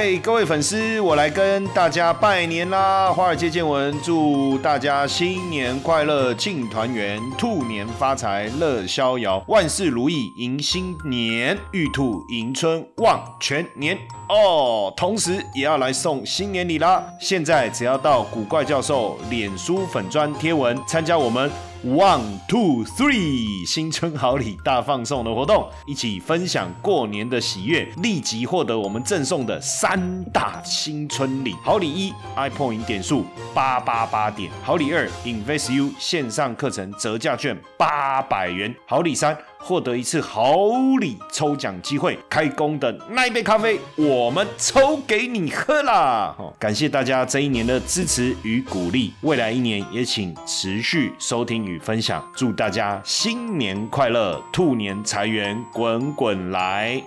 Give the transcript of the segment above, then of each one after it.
嗨，各位粉丝，我来跟大家拜年啦！华尔街见闻，祝大家新年快乐，庆团圆，兔年发财，乐逍遥，万事如意，迎新年，玉兔迎春，旺全年哦！同时也要来送新年礼啦！现在只要到古怪教授脸书粉砖贴文，参加我们。One two three，新春好礼大放送的活动，一起分享过年的喜悦，立即获得我们赠送的三大新春礼。好礼一，iPoint 点数八八八点；好礼二，InvestU 线上课程折价券八百元；好礼三。获得一次好礼抽奖机会，开工的那一杯咖啡，我们抽给你喝啦！感谢大家这一年的支持与鼓励，未来一年也请持续收听与分享，祝大家新年快乐，兔年财源滚滚来！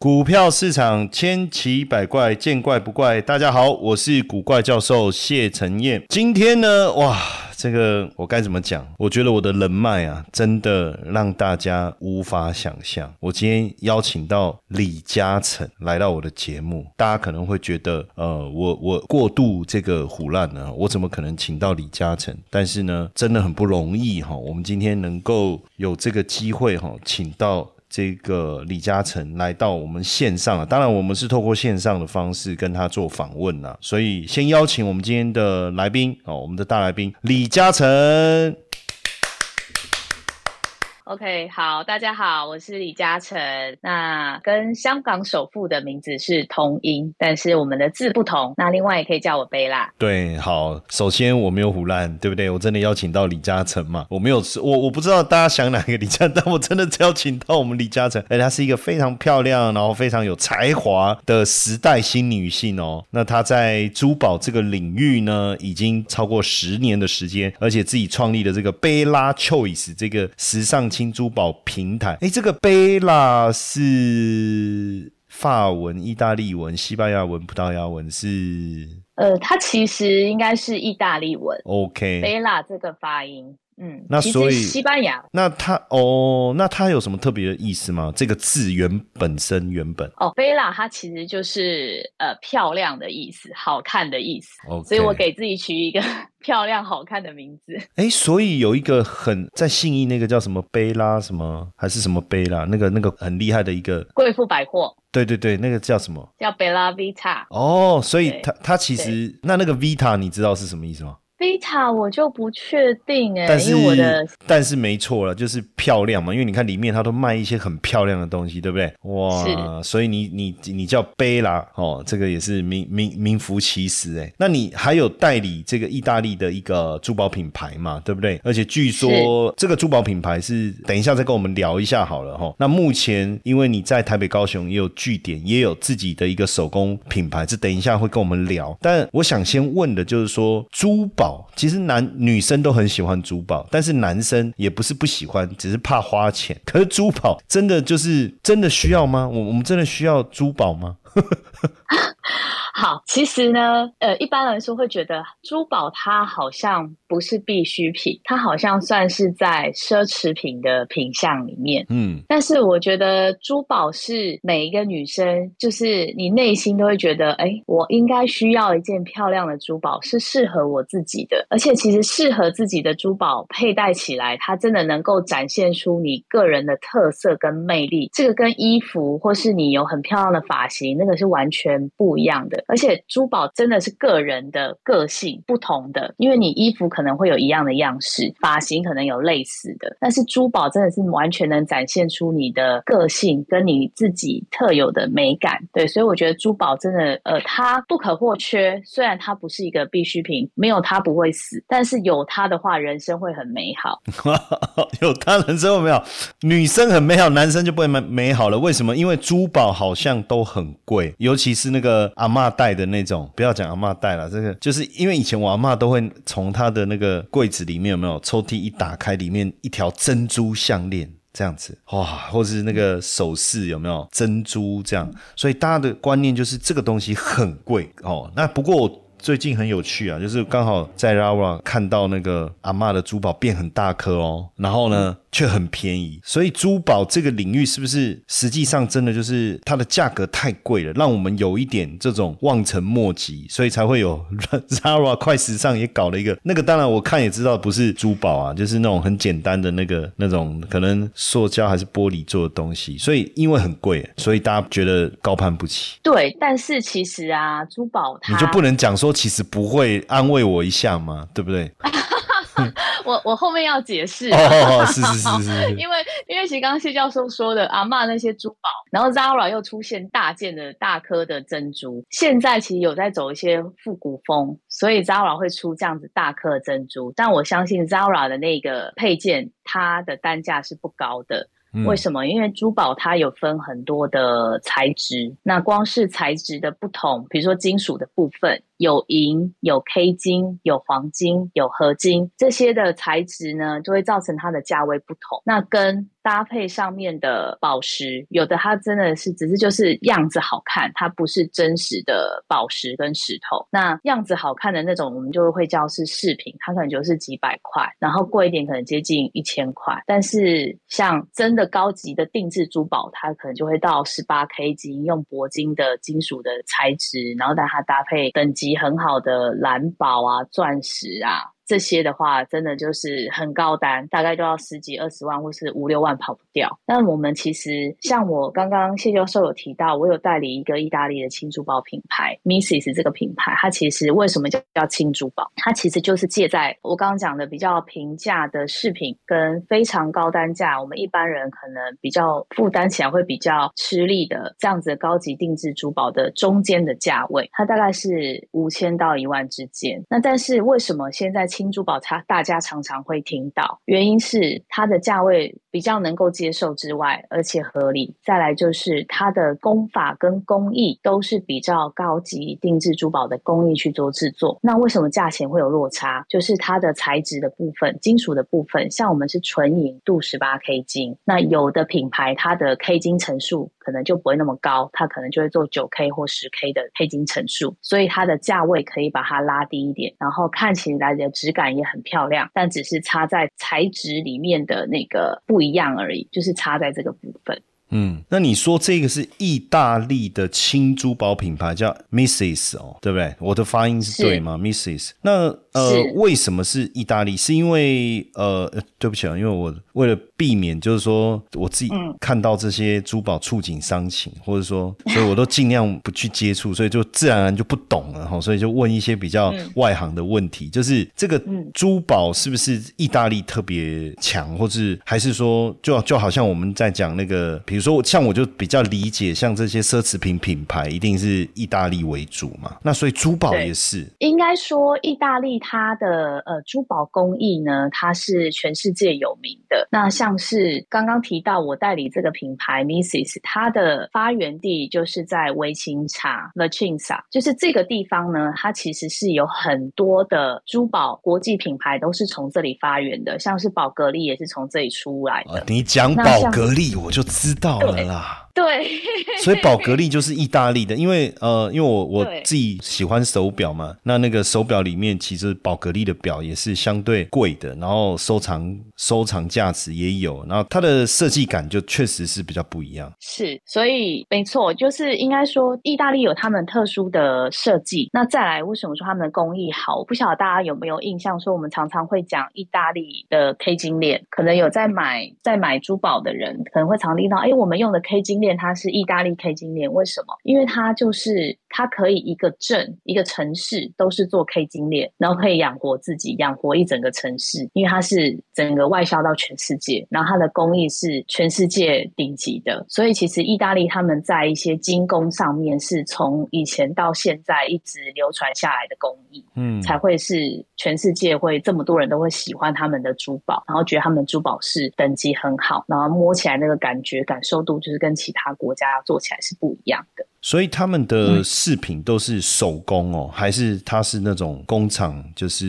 股票市场千奇百怪，见怪不怪。大家好，我是古怪教授谢承彦，今天呢，哇！这个我该怎么讲？我觉得我的人脉啊，真的让大家无法想象。我今天邀请到李嘉诚来到我的节目，大家可能会觉得，呃，我我过度这个胡乱呢，我怎么可能请到李嘉诚？但是呢，真的很不容易哈。我们今天能够有这个机会哈，请到。这个李嘉诚来到我们线上了，当然我们是透过线上的方式跟他做访问啊，所以先邀请我们今天的来宾哦，我们的大来宾李嘉诚。OK，好，大家好，我是李嘉诚。那跟香港首富的名字是同音，但是我们的字不同。那另外也可以叫我贝拉。对，好，首先我没有胡乱，对不对？我真的邀请到李嘉诚嘛？我没有，我我不知道大家想哪个李嘉，但我真的邀请到我们李嘉诚。哎，她是一个非常漂亮，然后非常有才华的时代新女性哦。那她在珠宝这个领域呢，已经超过十年的时间，而且自己创立了这个贝拉 Choice 这个时尚。新珠宝平台，哎，这个贝拉是法文、意大利文、西班牙文、葡萄牙文是？呃，它其实应该是意大利文。OK，贝拉这个发音。嗯，那所以西班牙，那它哦，那它有什么特别的意思吗？这个字原本身原本哦，贝拉它其实就是呃漂亮的意思，好看的意思。哦，所以我给自己取一个 漂亮好看的名字。哎，所以有一个很在信义那个叫什么贝拉什么还是什么贝拉，那个那个很厉害的一个贵妇百货。对对对，那个叫什么？叫贝拉 Vita。哦，所以它它其实那那个 Vita 你知道是什么意思吗？贝塔我就不确定哎，但是我的但是没错了，就是漂亮嘛，因为你看里面它都卖一些很漂亮的东西，对不对？哇，所以你你你叫贝拉哦，这个也是名名名副其实哎。那你还有代理这个意大利的一个珠宝品牌嘛，对不对？而且据说这个珠宝品牌是等一下再跟我们聊一下好了哈。那目前因为你在台北、高雄也有据点，也有自己的一个手工品牌，这等一下会跟我们聊。但我想先问的就是说珠宝。其实男女生都很喜欢珠宝，但是男生也不是不喜欢，只是怕花钱。可是珠宝真的就是真的需要吗？我我们真的需要珠宝吗？好，其实呢，呃，一般来说会觉得珠宝它好像不是必需品，它好像算是在奢侈品的品相里面。嗯，但是我觉得珠宝是每一个女生，就是你内心都会觉得，哎，我应该需要一件漂亮的珠宝，是适合我自己的。而且其实适合自己的珠宝佩戴起来，它真的能够展现出你个人的特色跟魅力。这个跟衣服或是你有很漂亮的发型，那个是完全不一样的。而且珠宝真的是个人的个性不同的，因为你衣服可能会有一样的样式，发型可能有类似的，但是珠宝真的是完全能展现出你的个性跟你自己特有的美感。对，所以我觉得珠宝真的，呃，它不可或缺。虽然它不是一个必需品，没有它不会死，但是有它的话，人生会很美好。有它，人生会美好。女生很美好，男生就不会美美好了。为什么？因为珠宝好像都很贵，尤其是那个阿妈。戴的那种，不要讲阿妈戴了，这个就是因为以前我阿妈都会从她的那个柜子里面有没有抽屉一打开，里面一条珍珠项链这样子，哇，或是那个首饰有没有珍珠这样，所以大家的观念就是这个东西很贵哦。那不过。最近很有趣啊，就是刚好在 Lara 看到那个阿妈的珠宝变很大颗哦，然后呢却很便宜，所以珠宝这个领域是不是实际上真的就是它的价格太贵了，让我们有一点这种望尘莫及，所以才会有 Zara 快时尚也搞了一个那个，当然我看也知道不是珠宝啊，就是那种很简单的那个那种可能塑胶还是玻璃做的东西，所以因为很贵，所以大家觉得高攀不起。对，但是其实啊，珠宝它你就不能讲说其实不会安慰我一下吗？对不对？我我后面要解释哦，是是是是，因为因为其实刚刚谢教授说的阿妈那些珠宝，然后 Zara 又出现大件的大颗的珍珠，现在其实有在走一些复古风，所以 Zara 会出这样子大颗的珍珠，但我相信 Zara 的那个配件，它的单价是不高的。为什么？因为珠宝它有分很多的材质，那光是材质的不同，比如说金属的部分。有银、有 K 金、有黄金、有合金，这些的材质呢，就会造成它的价位不同。那跟搭配上面的宝石，有的它真的是只是就是样子好看，它不是真实的宝石跟石头。那样子好看的那种，我们就会叫是饰品，它可能就是几百块，然后贵一点可能接近一千块。但是像真的高级的定制珠宝，它可能就会到十八 K 金，用铂金的金属的材质，然后带它搭配等级。及很好的蓝宝啊，钻石啊。这些的话，真的就是很高单，大概都要十几二十万，或是五六万跑不掉。那我们其实像我刚刚谢教授有提到，我有代理一个意大利的轻珠宝品牌 Misses 这个品牌，它其实为什么叫叫轻珠宝？它其实就是借在我刚刚讲的比较平价的饰品跟非常高单价，我们一般人可能比较负担起来会比较吃力的这样子的高级定制珠宝的中间的价位，它大概是五千到一万之间。那但是为什么现在？轻珠宝，它大家常常会听到，原因是它的价位比较能够接受之外，而且合理。再来就是它的工法跟工艺都是比较高级定制珠宝的工艺去做制作。那为什么价钱会有落差？就是它的材质的部分、金属的部分，像我们是纯银镀十八 K 金，那有的品牌它的 K 金层数可能就不会那么高，它可能就会做九 K 或十 K 的 K 金层数，所以它的价位可以把它拉低一点，然后看起来的。质感也很漂亮，但只是差在材质里面的那个不一样而已，就是差在这个部分。嗯，那你说这个是意大利的轻珠宝品牌，叫 Misses 哦，对不对？我的发音是对吗？Misses，那。呃，为什么是意大利？是因为呃，对不起啊，因为我为了避免，就是说我自己看到这些珠宝触景伤情，或者说，所以我都尽量不去接触，所以就自然而然就不懂了哈。所以就问一些比较外行的问题，就是这个珠宝是不是意大利特别强，或是还是说，就就好像我们在讲那个，比如说像我就比较理解，像这些奢侈品品牌一定是意大利为主嘛。那所以珠宝也是，应该说意大利。它的呃珠宝工艺呢，它是全世界有名的。那像是刚刚提到我代理这个品牌 Misses，它的发源地就是在维琴察 Vicenza，就是这个地方呢，它其实是有很多的珠宝国际品牌都是从这里发源的，像是宝格丽也是从这里出来的。你讲宝格丽，我就知道了啦。对，所以宝格丽就是意大利的，因为呃，因为我我自己喜欢手表嘛，那那个手表里面其实宝格丽的表也是相对贵的，然后收藏收藏价值也有，然后它的设计感就确实是比较不一样。是，所以没错，就是应该说意大利有他们特殊的设计。那再来，为什么说他们的工艺好？我不晓得大家有没有印象，说我们常常会讲意大利的 K 金链，可能有在买在买珠宝的人可能会常听到，哎，我们用的 K 金。它是意大利 K 金链，为什么？因为它就是它可以一个镇、一个城市都是做 K 金链，然后可以养活自己，养活一整个城市。因为它是整个外销到全世界，然后它的工艺是全世界顶级的。所以其实意大利他们在一些精工上面，是从以前到现在一直流传下来的工艺，嗯，才会是全世界会这么多人都会喜欢他们的珠宝，然后觉得他们珠宝是等级很好，然后摸起来那个感觉感受度就是跟其他国家做起来是不一样的，所以他们的饰品都是手工哦，还是它是那种工厂，就是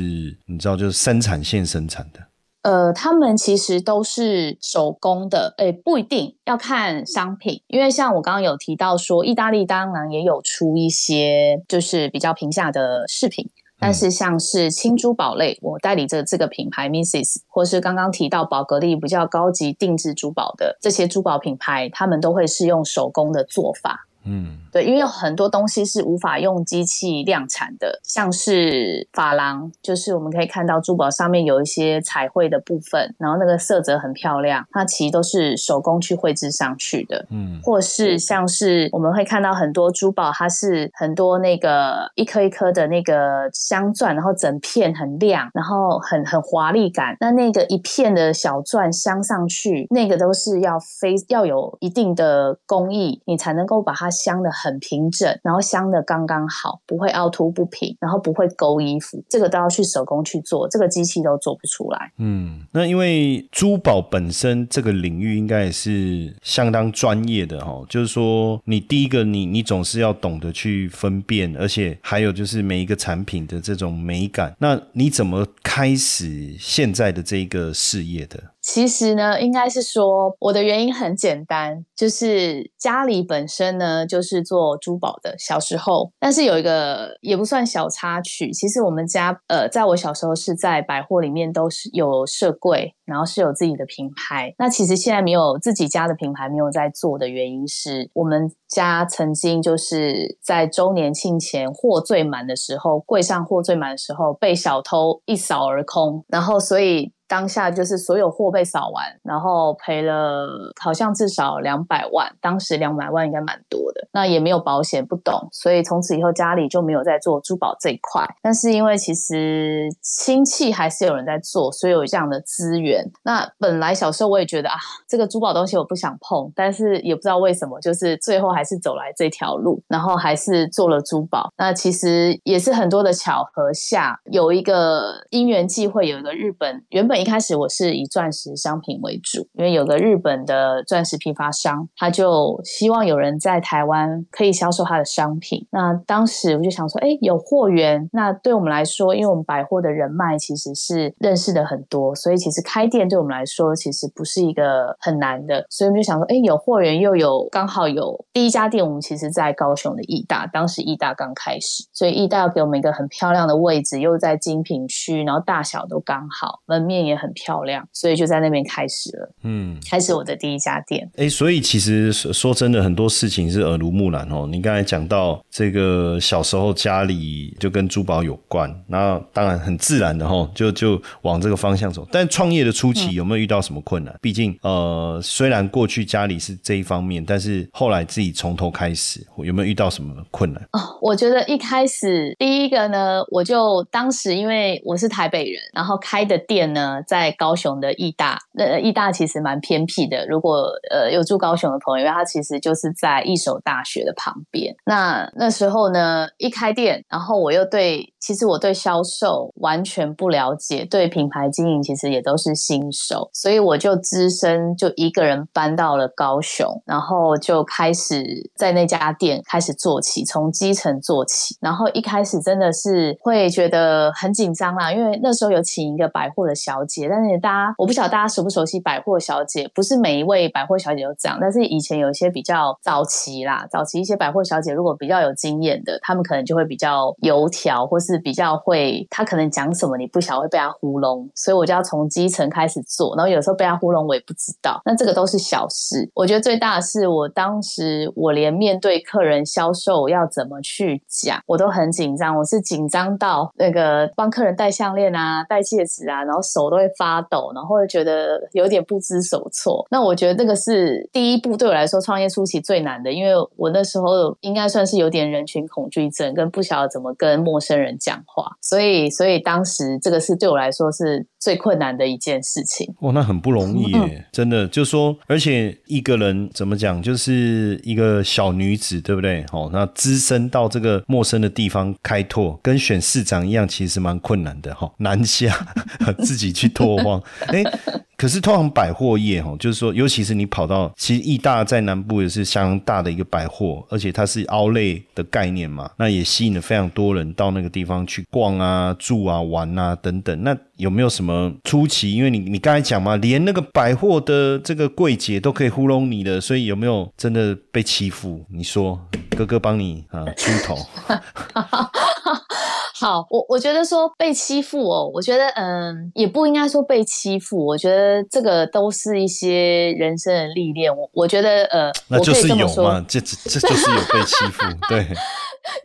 你知道，就是生产线生产的。呃，他们其实都是手工的，诶，不一定要看商品，因为像我刚刚有提到说，意大利当然也有出一些就是比较平价的饰品。但是像是轻珠宝类，我代理这这个品牌 Misses，或是刚刚提到宝格丽比较高级定制珠宝的这些珠宝品牌，他们都会是用手工的做法。嗯，对，因为有很多东西是无法用机器量产的，像是珐琅，就是我们可以看到珠宝上面有一些彩绘的部分，然后那个色泽很漂亮，它其实都是手工去绘制上去的。嗯，或是像是我们会看到很多珠宝，它是很多那个一颗一颗的那个镶钻，然后整片很亮，然后很很华丽感。那那个一片的小钻镶上去，那个都是要非要有一定的工艺，你才能够把它。镶的很平整，然后镶的刚刚好，不会凹凸不平，然后不会勾衣服，这个都要去手工去做，这个机器都做不出来。嗯，那因为珠宝本身这个领域应该也是相当专业的哈，就是说你第一个你你总是要懂得去分辨，而且还有就是每一个产品的这种美感，那你怎么开始现在的这个事业的？其实呢，应该是说我的原因很简单，就是家里本身呢就是做珠宝的，小时候。但是有一个也不算小插曲，其实我们家呃，在我小时候是在百货里面都是有设柜，然后是有自己的品牌。那其实现在没有自己家的品牌没有在做的原因是我们家曾经就是在周年庆前货最满的时候，柜上货最满的时候被小偷一扫而空，然后所以。当下就是所有货被扫完，然后赔了好像至少两百万，当时两百万应该蛮多的。那也没有保险，不懂，所以从此以后家里就没有在做珠宝这一块。但是因为其实亲戚还是有人在做，所以有这样的资源。那本来小时候我也觉得啊，这个珠宝东西我不想碰，但是也不知道为什么，就是最后还是走来这条路，然后还是做了珠宝。那其实也是很多的巧合下，有一个因缘际会，有一个日本原本。一开始我是以钻石商品为主，因为有个日本的钻石批发商，他就希望有人在台湾可以销售他的商品。那当时我就想说，哎，有货源，那对我们来说，因为我们百货的人脉其实是认识的很多，所以其实开店对我们来说其实不是一个很难的。所以我们就想说，哎，有货源又有刚好有第一家店，我们其实在高雄的义大，当时义大刚开始，所以义大要给我们一个很漂亮的位置，又在精品区，然后大小都刚好，门面。也很漂亮，所以就在那边开始了。嗯，开始我的第一家店。哎，所以其实说说真的，很多事情是耳濡目染哦。你刚才讲到这个小时候家里就跟珠宝有关，那当然很自然的哈，就就往这个方向走。但创业的初期有没有遇到什么困难？毕竟呃，虽然过去家里是这一方面，但是后来自己从头开始，有没有遇到什么困难？哦，我觉得一开始第一个呢，我就当时因为我是台北人，然后开的店呢。在高雄的义大，那义大其实蛮偏僻的。如果呃有住高雄的朋友，因为它其实就是在一所大学的旁边。那那时候呢，一开店，然后我又对，其实我对销售完全不了解，对品牌经营其实也都是新手，所以我就只身就一个人搬到了高雄，然后就开始在那家店开始做起，从基层做起。然后一开始真的是会觉得很紧张啦，因为那时候有请一个百货的小。姐，但是大家我不晓得大家熟不熟悉百货小姐，不是每一位百货小姐都这样，但是以前有一些比较早期啦，早期一些百货小姐如果比较有经验的，他们可能就会比较油条，或是比较会，他可能讲什么你不晓会被他糊弄，所以我就要从基层开始做，然后有时候被他糊弄我也不知道，那这个都是小事。我觉得最大的是我当时我连面对客人销售要怎么去讲，我都很紧张，我是紧张到那个帮客人戴项链啊，戴戒指啊，然后手都。会发抖，然后会觉得有点不知所措。那我觉得这个是第一步，对我来说创业初期最难的，因为我那时候应该算是有点人群恐惧症，跟不晓得怎么跟陌生人讲话，所以，所以当时这个是对我来说是最困难的一件事情。哇，那很不容易耶，真的，就说，而且一个人怎么讲，就是一个小女子，对不对？哦，那资深到这个陌生的地方开拓，跟选市长一样，其实蛮困难的哈，南下 自己去。拓荒，哎。可可是通常百货业哦，就是说，尤其是你跑到其实义大在南部也是相当大的一个百货，而且它是凹类的概念嘛，那也吸引了非常多人到那个地方去逛啊、住啊、玩啊等等。那有没有什么出奇？因为你你刚才讲嘛，连那个百货的这个柜姐都可以糊弄你的，所以有没有真的被欺负？你说，哥哥帮你啊出头。好，我我觉得说被欺负哦，我觉得嗯，也不应该说被欺负，我觉得这个都是一些人生的历练。我我觉得呃，那就是有嘛，这这就是有被欺负，对。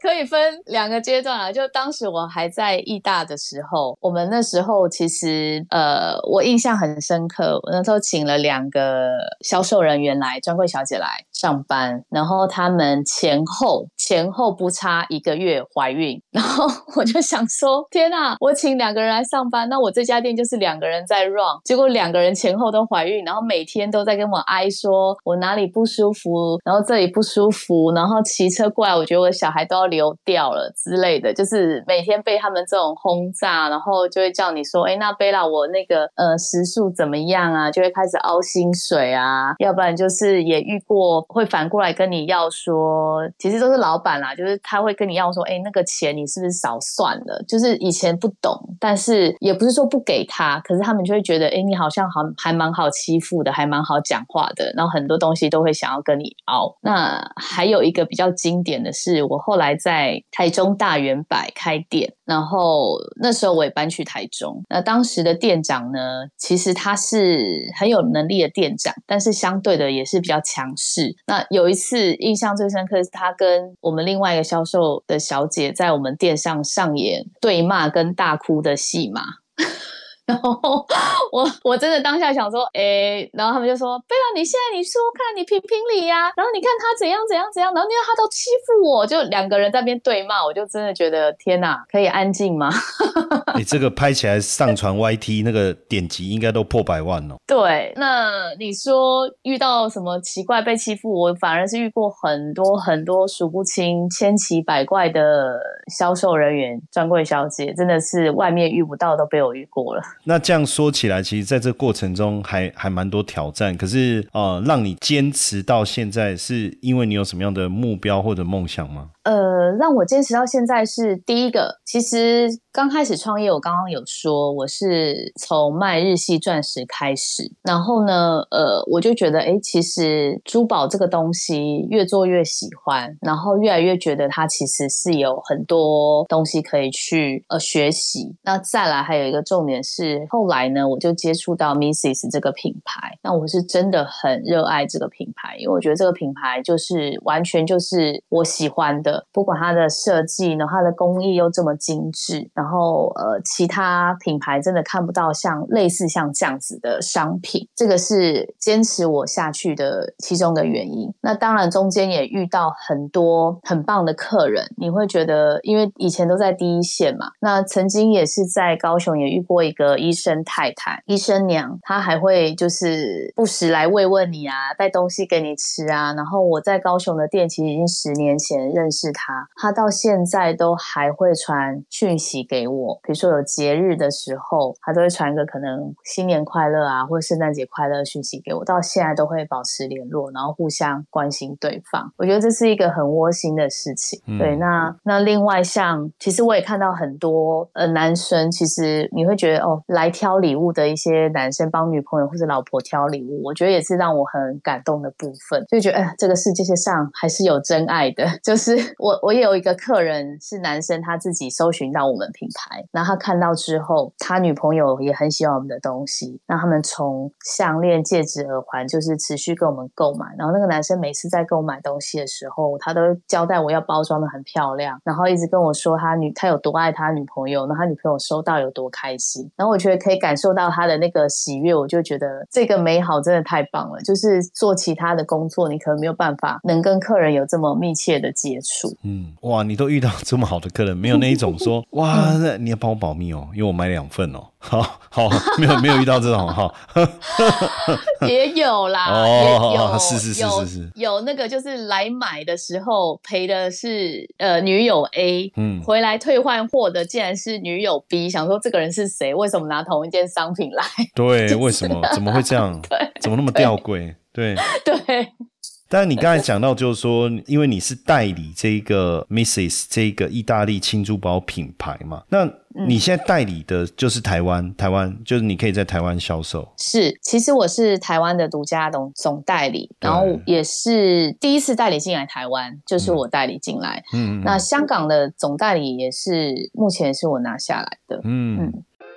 可以分两个阶段啊，就当时我还在艺大的时候，我们那时候其实呃，我印象很深刻，我那时候请了两个销售人员来，专柜小姐来上班，然后他们前后前后不差一个月怀孕，然后我就想说，天哪，我请两个人来上班，那我这家店就是两个人在 run，结果两个人前后都怀孕，然后每天都在跟我哀说我哪里不舒服，然后这里不舒服，然后骑车过来，我觉得我的小孩都要流掉了之类的，就是每天被他们这种轰炸，然后就会叫你说，哎，那贝拉我那个呃时速怎么样啊？就会开始凹薪水啊，要不然就是也遇过会反过来跟你要说，其实都是老板啦，就是他会跟你要说，哎，那个钱你是不是少算了？就是以前不懂，但是也不是说不给他，可是他们就会觉得，哎，你好像好还蛮好欺负的，还蛮好讲话的，然后很多东西都会想要跟你熬。那还有一个比较经典的是，我后来在。在台中大圆柏开店，然后那时候我也搬去台中。那当时的店长呢，其实他是很有能力的店长，但是相对的也是比较强势。那有一次印象最深刻是他跟我们另外一个销售的小姐在我们店上上演对骂跟大哭的戏码。然后我 我真的当下想说，哎，然后他们就说，贝拉，你现在你说看，你评评理呀，然后你看他怎样怎样怎样，然后你看他都欺负我，就两个人在边对骂，我就真的觉得天哪，可以安静吗？你这个拍起来上传 YT 那个点击应该都破百万哦。对，那你说遇到什么奇怪被欺负，我反而是遇过很多很多数不清、千奇百怪的销售人员、专柜小姐，真的是外面遇不到都被我遇过了。那这样说起来，其实在这过程中还还蛮多挑战。可是，呃，让你坚持到现在，是因为你有什么样的目标或者梦想吗？呃，让我坚持到现在是第一个。其实刚开始创业，我刚刚有说我是从卖日系钻石开始，然后呢，呃，我就觉得，哎，其实珠宝这个东西越做越喜欢，然后越来越觉得它其实是有很多东西可以去呃学习。那再来还有一个重点是，后来呢，我就接触到 Misses 这个品牌，那我是真的很热爱这个品牌，因为我觉得这个品牌就是完全就是我喜欢的。不管它的设计，然后它的工艺又这么精致，然后呃，其他品牌真的看不到像类似像这样子的商品，这个是坚持我下去的其中的原因。那当然中间也遇到很多很棒的客人，你会觉得，因为以前都在第一线嘛，那曾经也是在高雄也遇过一个医生太太、医生娘，她还会就是不时来慰问你啊，带东西给你吃啊。然后我在高雄的店其实已经十年前认识。是他，他到现在都还会传讯息给我，比如说有节日的时候，他都会传一个可能新年快乐啊，或者圣诞节快乐讯息给我，到现在都会保持联络，然后互相关心对方。我觉得这是一个很窝心的事情。对，那那另外像，其实我也看到很多呃男生，其实你会觉得哦，来挑礼物的一些男生帮女朋友或者老婆挑礼物，我觉得也是让我很感动的部分，就觉得哎，这个世界上还是有真爱的，就是。我我有一个客人是男生，他自己搜寻到我们品牌，然后他看到之后，他女朋友也很喜欢我们的东西，那他们从项链、戒指、耳环，就是持续跟我们购买。然后那个男生每次在购买东西的时候，他都交代我要包装的很漂亮，然后一直跟我说他女他有多爱他女朋友，那他女朋友收到有多开心。然后我觉得可以感受到他的那个喜悦，我就觉得这个美好真的太棒了。就是做其他的工作，你可能没有办法能跟客人有这么密切的接触。触。嗯，哇，你都遇到这么好的客人，没有那一种说 哇，那你要帮我保密哦，因为我买两份哦。好好，没有没有遇到这种哈，也有啦，哦，有是是是是是，有那个就是来买的时候赔的是呃女友 A，嗯，回来退换货的竟然是女友 B，想说这个人是谁？为什么拿同一件商品来？对，为什么？怎么会这样？对，怎么那么吊诡？对对。但是你刚才讲到，就是说，因为你是代理这个 Mrs 这个意大利轻珠宝品牌嘛，那你现在代理的就是台湾，台湾就是你可以在台湾销售。是，其实我是台湾的独家总总代理，然后也是第一次代理进来台湾，就是我代理进来。嗯，那香港的总代理也是目前是我拿下来的。嗯。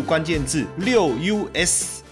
关键字六 US，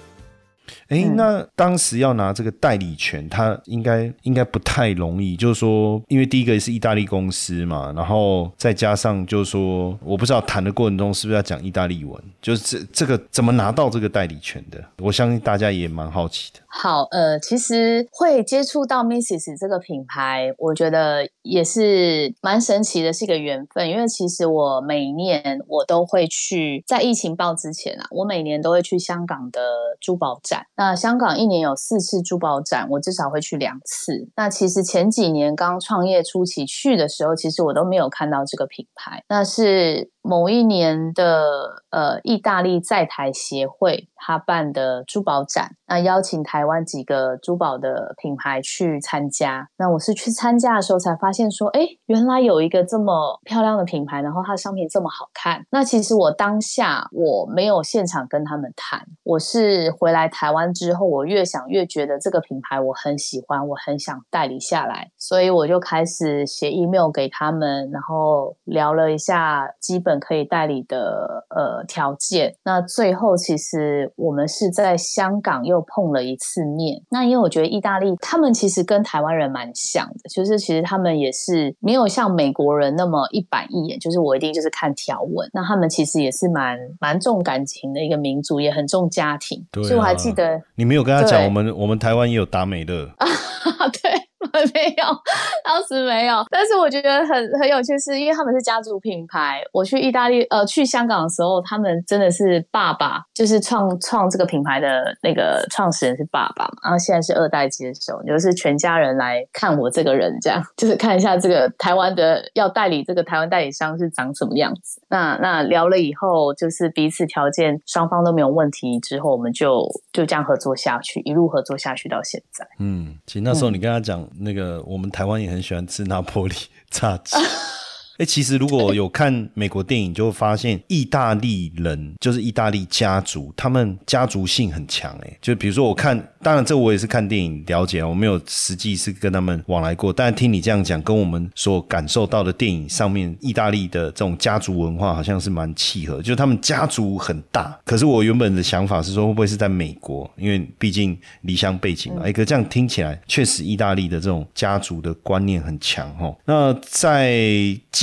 哎，那当时要拿这个代理权，他应该应该不太容易。就是说，因为第一个是意大利公司嘛，然后再加上就是说，我不知道谈的过程中是不是要讲意大利文，就是这这个怎么拿到这个代理权的？我相信大家也蛮好奇的。好，呃，其实会接触到 Mrs 这个品牌，我觉得也是蛮神奇的，是一个缘分。因为其实我每年我都会去，在疫情爆之前啊，我每年都会去香港的珠宝展。那香港一年有四次珠宝展，我至少会去两次。那其实前几年刚创业初期去的时候，其实我都没有看到这个品牌。那是。某一年的呃，意大利在台协会他办的珠宝展，那邀请台湾几个珠宝的品牌去参加。那我是去参加的时候才发现说，哎，原来有一个这么漂亮的品牌，然后它的商品这么好看。那其实我当下我没有现场跟他们谈，我是回来台湾之后，我越想越觉得这个品牌我很喜欢，我很想代理下来，所以我就开始写 email 给他们，然后聊了一下基本。可以代理的呃条件，那最后其实我们是在香港又碰了一次面。那因为我觉得意大利他们其实跟台湾人蛮像的，就是其实他们也是没有像美国人那么一板一眼，就是我一定就是看条文。那他们其实也是蛮蛮重感情的一个民族，也很重家庭。所以我还记得你没有跟他讲，我们我们台湾也有达美乐啊，对。没有，当时没有。但是我觉得很很有趣，是因为他们是家族品牌。我去意大利，呃，去香港的时候，他们真的是爸爸，就是创创这个品牌的那个创始人是爸爸嘛。然后现在是二代接手，就是全家人来看我这个人，这样 就是看一下这个台湾的要代理这个台湾代理商是长什么样子。那那聊了以后，就是彼此条件双方都没有问题之后，我们就就这样合作下去，一路合作下去到现在。嗯，其实那时候你跟他讲。那个，我们台湾也很喜欢吃拿破里炸鸡。哎，其实如果有看美国电影，就会发现意大利人就是意大利家族，他们家族性很强。哎，就比如说我看。当然，这我也是看电影了解，我没有实际是跟他们往来过。但是听你这样讲，跟我们所感受到的电影上面，意大利的这种家族文化好像是蛮契合。就是他们家族很大，可是我原本的想法是说，会不会是在美国？因为毕竟离乡背景嘛。哎，可这样听起来，确实意大利的这种家族的观念很强哦。那在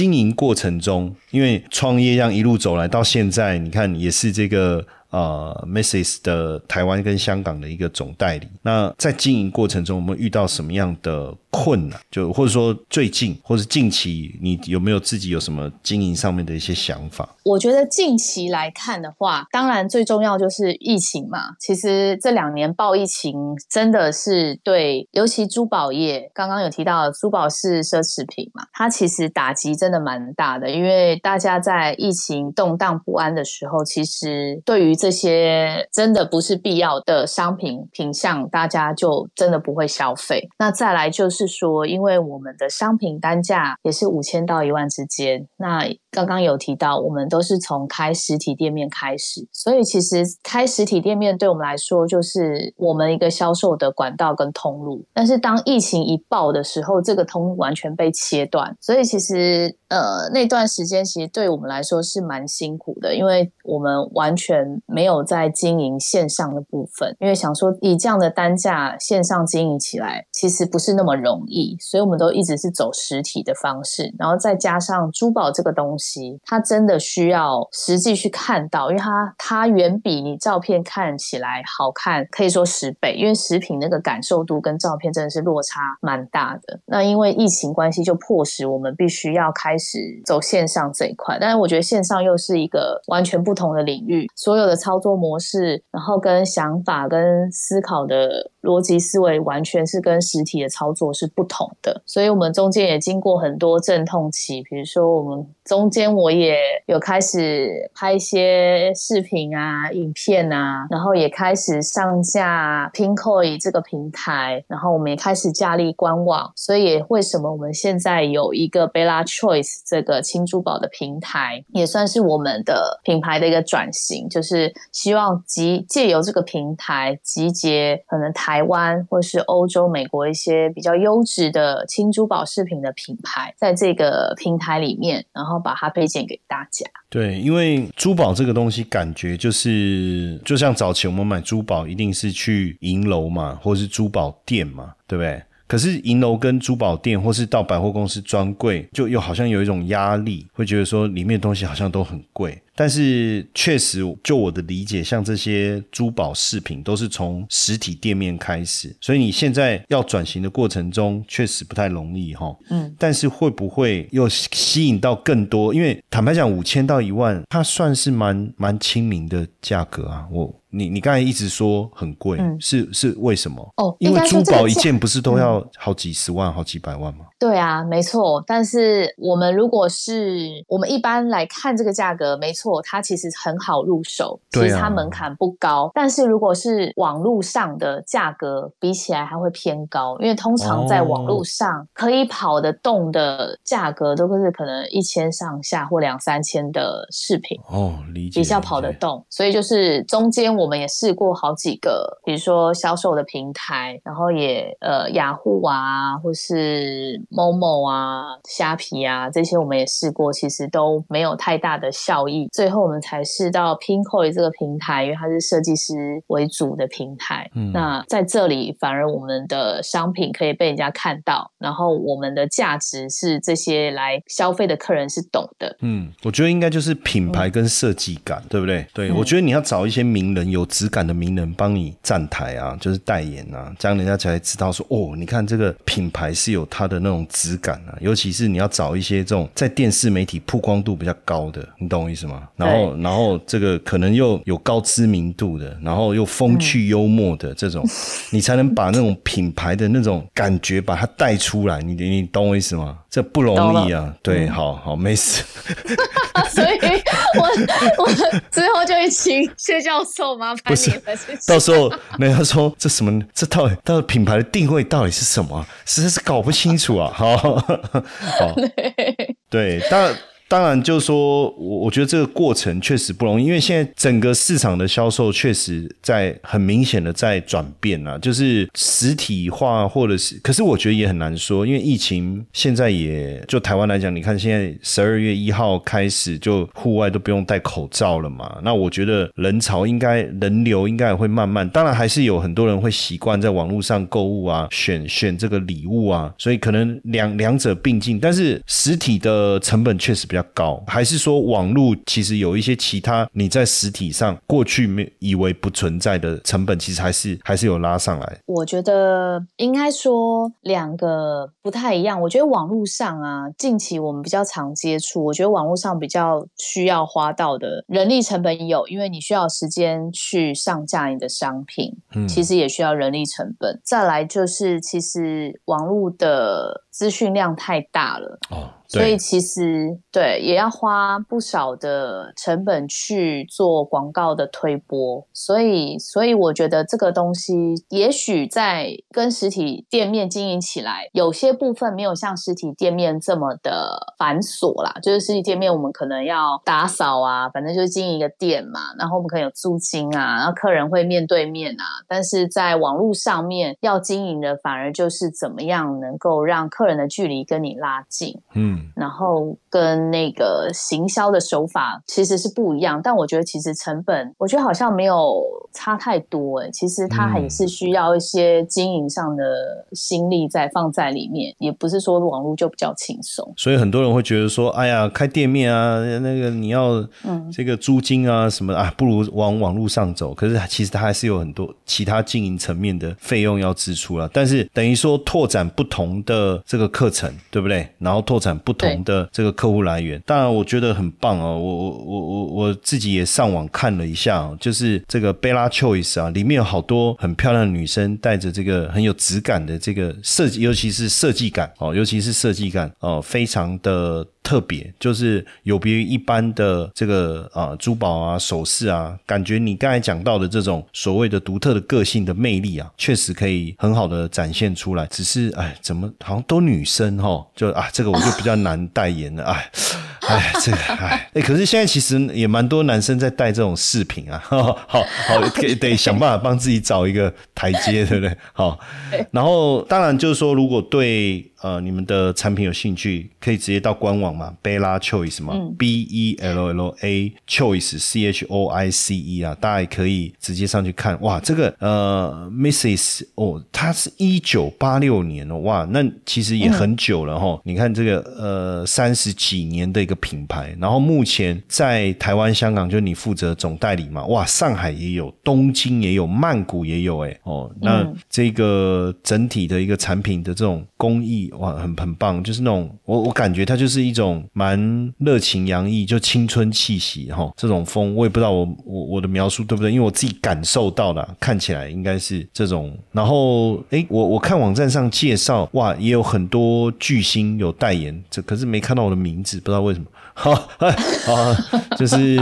经营过程中，因为创业这样一路走来到现在，你看也是这个。呃，Mrs 的台湾跟香港的一个总代理，那在经营过程中，我们遇到什么样的？困难，就或者说最近或者近期，你有没有自己有什么经营上面的一些想法？我觉得近期来看的话，当然最重要就是疫情嘛。其实这两年爆疫情真的是对，尤其珠宝业，刚刚有提到珠宝是奢侈品嘛，它其实打击真的蛮大的。因为大家在疫情动荡不安的时候，其实对于这些真的不是必要的商品品相，大家就真的不会消费。那再来就是。是说，因为我们的商品单价也是五千到一万之间，那刚刚有提到，我们都是从开实体店面开始，所以其实开实体店面对我们来说，就是我们一个销售的管道跟通路。但是当疫情一爆的时候，这个通路完全被切断，所以其实。呃，那段时间其实对我们来说是蛮辛苦的，因为我们完全没有在经营线上的部分，因为想说以这样的单价线上经营起来，其实不是那么容易，所以我们都一直是走实体的方式，然后再加上珠宝这个东西，它真的需要实际去看到，因为它它远比你照片看起来好看，可以说十倍，因为食品那个感受度跟照片真的是落差蛮大的。那因为疫情关系，就迫使我们必须要开。是走线上这一块，但是我觉得线上又是一个完全不同的领域，所有的操作模式，然后跟想法、跟思考的逻辑思维，完全是跟实体的操作是不同的。所以，我们中间也经过很多阵痛期，比如说，我们中间我也有开始拍一些视频啊、影片啊，然后也开始上架 Pinkoi 这个平台，然后我们也开始架立官网。所以，为什么我们现在有一个 Bella Choice？这个轻珠宝的平台也算是我们的品牌的一个转型，就是希望集借由这个平台集结可能台湾或是欧洲、美国一些比较优质的轻珠宝饰品的品牌，在这个平台里面，然后把它推荐给大家。对，因为珠宝这个东西，感觉就是就像早期我们买珠宝，一定是去银楼嘛，或是珠宝店嘛，对不对？可是银楼跟珠宝店，或是到百货公司专柜，就又好像有一种压力，会觉得说里面的东西好像都很贵。但是确实，就我的理解，像这些珠宝饰品都是从实体店面开始，所以你现在要转型的过程中，确实不太容易哈。嗯，但是会不会又吸引到更多？因为坦白讲，五千到一万，它算是蛮蛮亲民的价格啊。我你你刚才一直说很贵，是是为什么？哦，因为珠宝一件不是都要好几十万、好几百万吗？对啊，没错。但是我们如果是我们一般来看这个价格，没错，它其实很好入手，其实它门槛不高。但是如果是网络上的价格，比起来还会偏高，因为通常在网络上可以跑得动的价格，都是可能一千上下或两三千的饰品哦，理解比较跑得动。所以就是中间我们也试过好几个，比如说销售的平台，然后也呃雅虎啊，或是。某某啊，虾皮啊，这些我们也试过，其实都没有太大的效益。最后我们才试到 Pinkoi 这个平台，因为它是设计师为主的平台。嗯，那在这里反而我们的商品可以被人家看到，然后我们的价值是这些来消费的客人是懂的。嗯，我觉得应该就是品牌跟设计感，对不对？对，我觉得你要找一些名人，有质感的名人帮你站台啊，就是代言啊，这样人家才知道说，哦，你看这个品牌是有它的那种。质感啊，尤其是你要找一些这种在电视媒体曝光度比较高的，你懂我意思吗？然后，然后这个可能又有高知名度的，然后又风趣幽默的这种，你才能把那种品牌的那种感觉把它带出来。你你懂我意思吗？这不容易啊。对，好好没事。所以我我之后就会请薛教授麻烦你了。到时候人家说这什么？这到底到底品牌的定位到底是什么？实在是搞不清楚啊。好，好，对，但。当然，就是说我我觉得这个过程确实不容易，因为现在整个市场的销售确实在很明显的在转变啊，就是实体化或者是，可是我觉得也很难说，因为疫情现在也就台湾来讲，你看现在十二月一号开始就户外都不用戴口罩了嘛，那我觉得人潮应该人流应该也会慢慢，当然还是有很多人会习惯在网络上购物啊，选选这个礼物啊，所以可能两两者并进，但是实体的成本确实比较。高还是说网络其实有一些其他你在实体上过去没以为不存在的成本，其实还是还是有拉上来。我觉得应该说两个不太一样。我觉得网络上啊，近期我们比较常接触，我觉得网络上比较需要花到的人力成本有，因为你需要时间去上架你的商品，嗯，其实也需要人力成本。再来就是其实网络的资讯量太大了哦。所以其实对也要花不少的成本去做广告的推播。所以，所以我觉得这个东西也许在跟实体店面经营起来，有些部分没有像实体店面这么的繁琐啦。就是实体店面我们可能要打扫啊，反正就是经营一个店嘛，然后我们可能有租金啊，然后客人会面对面啊。但是在网络上面要经营的，反而就是怎么样能够让客人的距离跟你拉近，嗯，然后跟那个行销的手法其实是不一样。但我觉得其实成本，我觉得好像没有差太多哎。其实它还是需要一些经营上的心力在放在里面，也不是说网络就比较轻松。所以很多人会觉得说，哎呀，开店面啊，那个你要这个租金啊什么啊，不如往网络上走。可是其实它还是有很多其他经营层面的费用要支出了。但是等于说拓展不同的这个课程，对不对？然后拓展不同的这个客户来源。当然，我觉得很棒哦。我我我我我自己也上网看了一下，就是这个 Bella Choice 啊，里面有好多很漂亮的女生，带着这个很有质感的这个设计，尤其是设计感哦，尤其是设计感哦，非常的。特别就是有别于一般的这个啊珠宝啊首饰啊，感觉你刚才讲到的这种所谓的独特的个性的魅力啊，确实可以很好的展现出来。只是哎，怎么好像都女生哈？就啊，这个我就比较难代言了。哎哎，这个哎哎，可是现在其实也蛮多男生在戴这种饰品啊。好好，得得想办法帮自己找一个台阶，对不对？好，然后当然就是说，如果对。呃，你们的产品有兴趣，可以直接到官网嘛，Bella Choice 嘛，B E L L A Choice C H O I C E 啊，大家也可以直接上去看。哇，这个呃，Mrs 哦，它是一九八六年哦，哇，那其实也很久了哈。你看这个呃，三十几年的一个品牌，然后目前在台湾、香港就你负责总代理嘛，哇，上海也有，东京也有，曼谷也有，哎哦，那这个整体的一个产品的这种工艺。哇，很很棒，就是那种我我感觉它就是一种蛮热情洋溢，就青春气息哈，这种风我也不知道我我我的描述对不对，因为我自己感受到的，看起来应该是这种。然后哎，我我看网站上介绍，哇，也有很多巨星有代言，这可是没看到我的名字，不知道为什么。好，哎，好，就是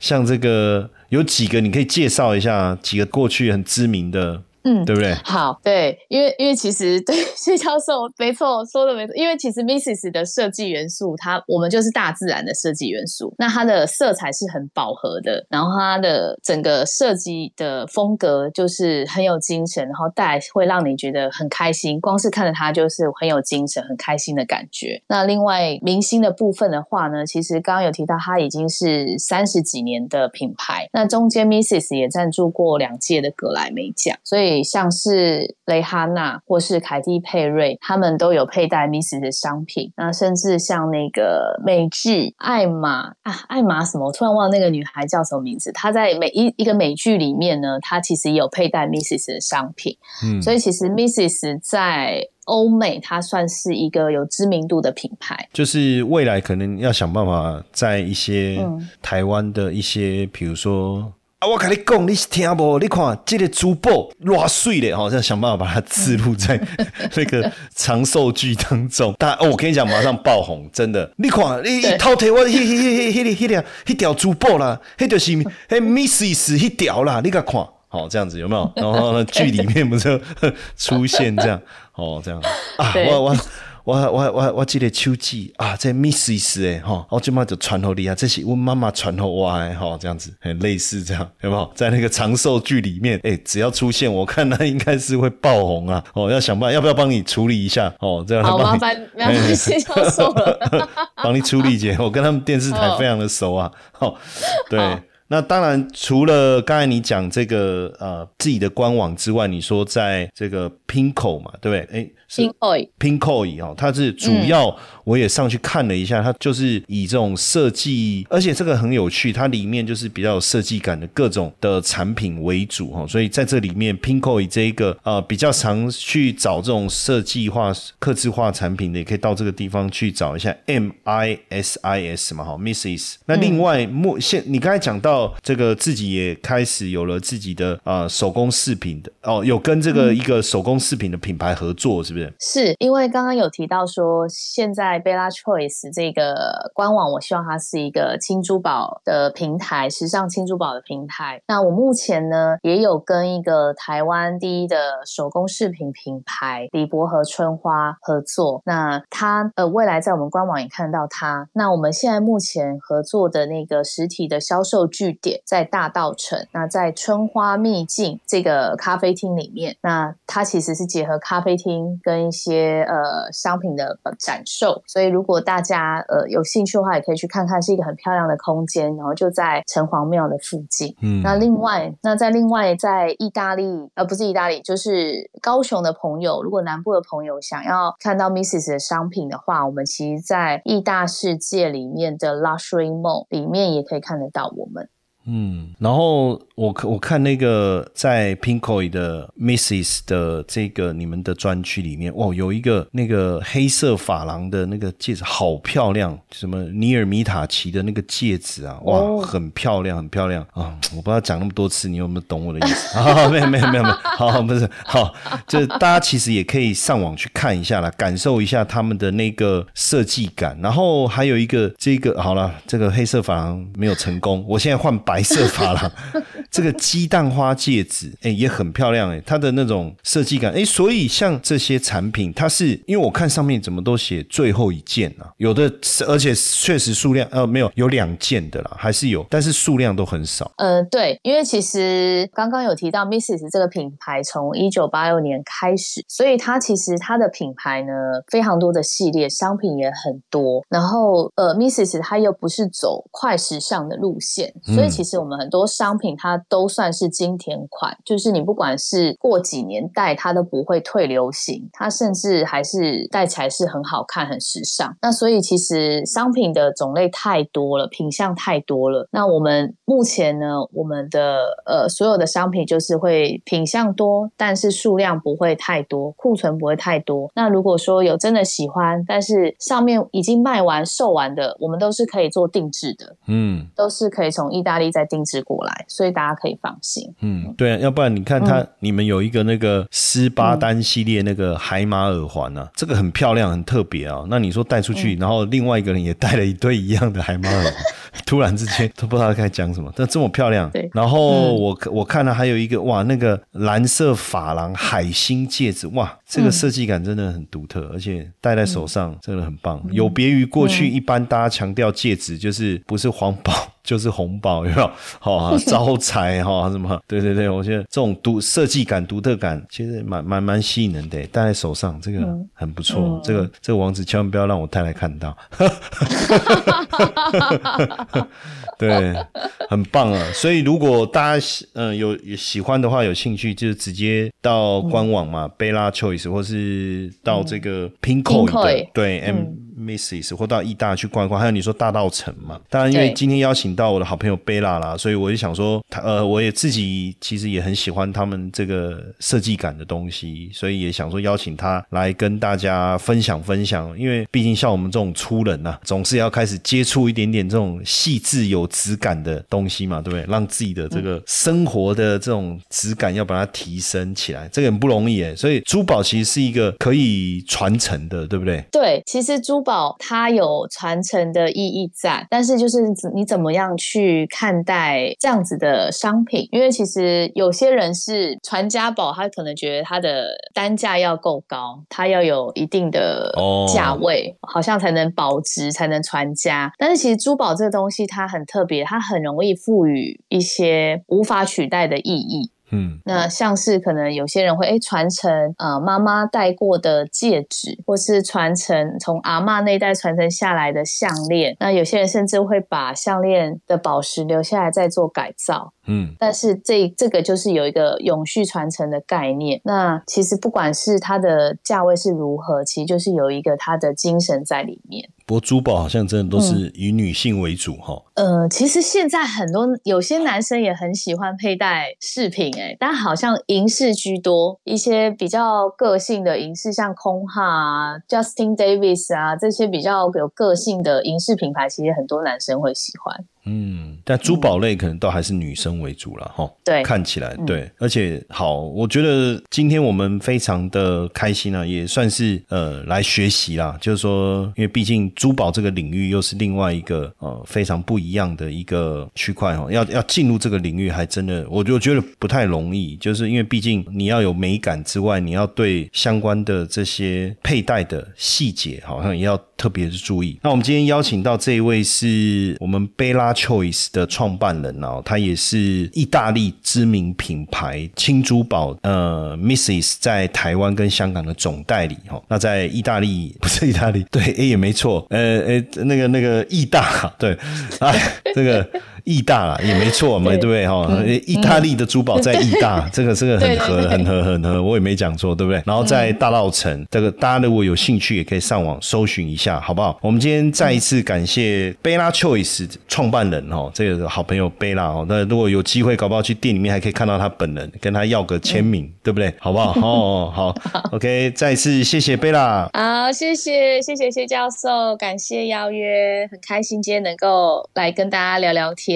像这个有几个，你可以介绍一下几个过去很知名的。嗯，对不对？好，对，因为因为其实对谢教授没错说的没错，因为其实 Misses 的设计元素，它我们就是大自然的设计元素，那它的色彩是很饱和的，然后它的整个设计的风格就是很有精神，然后带来会让你觉得很开心，光是看着它就是很有精神、很开心的感觉。那另外明星的部分的话呢，其实刚刚有提到，它已经是三十几年的品牌，那中间 Misses 也赞助过两届的格莱美奖，所以。像是蕾哈娜或是凯蒂佩瑞，他们都有佩戴 Miss 的商品。那甚至像那个美剧艾玛啊，艾玛什么？我突然忘了那个女孩叫什么名字。她在每一一个美剧里面呢，她其实也有佩戴 Miss 的商品。嗯，所以其实 Miss 在欧美，它算是一个有知名度的品牌。就是未来可能要想办法在一些台湾的一些，比如说。啊！我跟你讲，你是听不？你看这个珠宝偌碎的，好像想办法把它植入在 那个长寿剧当中。但哦，我跟你讲，马上爆红，真的！你看，你偷睇我，迄、迄、迄、迄、迄条、迄条珠宝啦，迄就是迄 Misses 迄条啦，你看看，好这样子有没有？然后呢，剧里面不是出现这样，哦，这样啊，我我。我我我我记得手机啊，这 Misses 诶哈，我今嘛就传给你啊，这是我妈妈传给我诶哈，这样子很类似这样，有没有？在那个长寿剧里面，哎，只要出现，我看那应该是会爆红啊！哦，要想办法，要不要帮你处理一下？哦，这样好麻烦，麻烦谢教授了，帮你处理姐，我跟他们电视台非常的熟啊，好，对。那当然，除了刚才你讲这个呃自己的官网之外，你说在这个 Pinko 嘛，对不对？哎，Pinko，Pinko 哦，它是主要我也上去看了一下，它就是以这种设计，而且这个很有趣，它里面就是比较有设计感的各种的产品为主哈，所以在这里面 Pinko 以这一个呃比较常去找这种设计化、刻字化产品的，也可以到这个地方去找一下 M I S I S 嘛，哈，Misses。那另外目现你刚才讲到。到这个自己也开始有了自己的啊手工饰品的哦，有跟这个一个手工饰品的品牌合作，是不是？是因为刚刚有提到说，现在 Bella Choice 这个官网，我希望它是一个轻珠宝的平台，时尚轻珠宝的平台。那我目前呢，也有跟一个台湾第一的手工饰品品牌李伯和春花合作。那它呃，未来在我们官网也看到它。那我们现在目前合作的那个实体的销售据点在大道城，那在春花秘境这个咖啡厅里面。那它其实是结合咖啡厅跟一些呃商品的展售，所以如果大家呃有兴趣的话，也可以去看看，是一个很漂亮的空间，然后就在城隍庙的附近。嗯，那另外，那在另外在意大利，呃，不是意大利，就是高雄的朋友，如果南部的朋友想要看到 Misses 的商品的话，我们其实，在意大世界里面的 Luxury Mall 里面也可以看得到我们。嗯，然后我我看那个在 Pinkoi 的 Misses 的这个你们的专区里面，哇，有一个那个黑色珐琅的那个戒指，好漂亮！什么尼尔米塔奇的那个戒指啊，哇，很漂亮，很漂亮啊！我不知道讲那么多次，你有没有懂我的意思？啊，没有，没有，没有，没有，好，不是，好，就是大家其实也可以上网去看一下啦，感受一下他们的那个设计感。然后还有一个这个，好了，这个黑色珐琅没有成功，我现在换白。白色珐琅，这个鸡蛋花戒指，哎，也很漂亮，哎，它的那种设计感，哎，所以像这些产品，它是因为我看上面怎么都写最后一件啊，有的，而且确实数量，呃，没有有两件的啦，还是有，但是数量都很少。呃，对，因为其实刚刚有提到 Misses 这个品牌从一九八六年开始，所以它其实它的品牌呢非常多的系列商品也很多，然后呃，Misses 它又不是走快时尚的路线，所以其实。其实我们很多商品它都算是经典款，就是你不管是过几年代，它都不会退流行，它甚至还是戴起来是很好看、很时尚。那所以其实商品的种类太多了，品相太多了。那我们目前呢，我们的呃所有的商品就是会品相多，但是数量不会太多，库存不会太多。那如果说有真的喜欢，但是上面已经卖完、售完的，我们都是可以做定制的，嗯，都是可以从意大利。再定制过来，所以大家可以放心。嗯，对啊，要不然你看他，你们有一个那个斯巴丹系列那个海马耳环啊，这个很漂亮，很特别啊。那你说带出去，然后另外一个人也带了一对一样的海马耳环，突然之间都不知道该讲什么。但这么漂亮，对。然后我我看了还有一个哇，那个蓝色珐琅海星戒指，哇，这个设计感真的很独特，而且戴在手上真的很棒，有别于过去一般大家强调戒指就是不是黄宝。就是红宝，有没有？好 招财哈，什么？对对对，我觉得这种独设计感、独特感，其实蛮蛮蛮吸引人的。戴在手上，这个很不错。这个这个王子千万不要让我太太看到。对，很棒啊！所以如果大家嗯有喜欢的话，有兴趣，就是直接到官网嘛，Bella Choice，或是到这个 Pinko 的对 M。Misses 或到意大去逛一逛，还有你说大道城嘛？当然，因为今天邀请到我的好朋友贝拉啦，所以我就想说，他呃，我也自己其实也很喜欢他们这个设计感的东西，所以也想说邀请他来跟大家分享分享。因为毕竟像我们这种粗人呐，总是要开始接触一点点这种细致有质感的东西嘛，对不对？让自己的这个生活的这种质感要把它提升起来，这个很不容易诶。所以珠宝其实是一个可以传承的，对不对？对，其实珠。宝它有传承的意义在，但是就是你怎么样去看待这样子的商品？因为其实有些人是传家宝，他可能觉得它的单价要够高，它要有一定的价位，好像才能保值，才能传家。但是其实珠宝这个东西它很特别，它很容易赋予一些无法取代的意义。嗯，那像是可能有些人会哎传承呃妈妈戴过的戒指，或是传承从阿妈那一代传承下来的项链。那有些人甚至会把项链的宝石留下来再做改造。嗯，但是这这个就是有一个永续传承的概念。那其实不管是它的价位是如何，其实就是有一个它的精神在里面。不过珠宝好像真的都是以女性为主哈。呃，其实现在很多有些男生也很喜欢佩戴饰品，哎，但好像银饰居多，一些比较个性的银饰，像空哈啊、Justin Davis 啊这些比较有个性的银饰品牌，其实很多男生会喜欢。嗯，但珠宝类可能都还是女生为主了哈。对，看起来对，而且好，我觉得今天我们非常的开心啊，也算是呃来学习啦。就是说，因为毕竟珠宝这个领域又是另外一个呃非常不一样的一个区块哈，要要进入这个领域还真的，我就觉得不太容易，就是因为毕竟你要有美感之外，你要对相关的这些佩戴的细节，好像也要。特别的注意，那我们今天邀请到这一位是我们 Bella Choice 的创办人哦，他也是意大利知名品牌青珠宝呃 Mrs 在台湾跟香港的总代理哈。那在意大利不是意大利，对，哎也没错，呃呃那个那个意大对，啊这个。意大啦也没错嘛，对不对哈？意大利的珠宝在意大，这个这个很合很合很合，我也没讲错，对不对？然后在大稻城，这个大家如果有兴趣，也可以上网搜寻一下，好不好？我们今天再一次感谢贝拉 Choice 创办人哦，这个好朋友贝拉哦。那如果有机会，搞不好去店里面还可以看到他本人，跟他要个签名，对不对？好不好？哦，好，OK，再一次谢谢贝拉。好，谢谢谢谢谢教授，感谢邀约，很开心今天能够来跟大家聊聊天。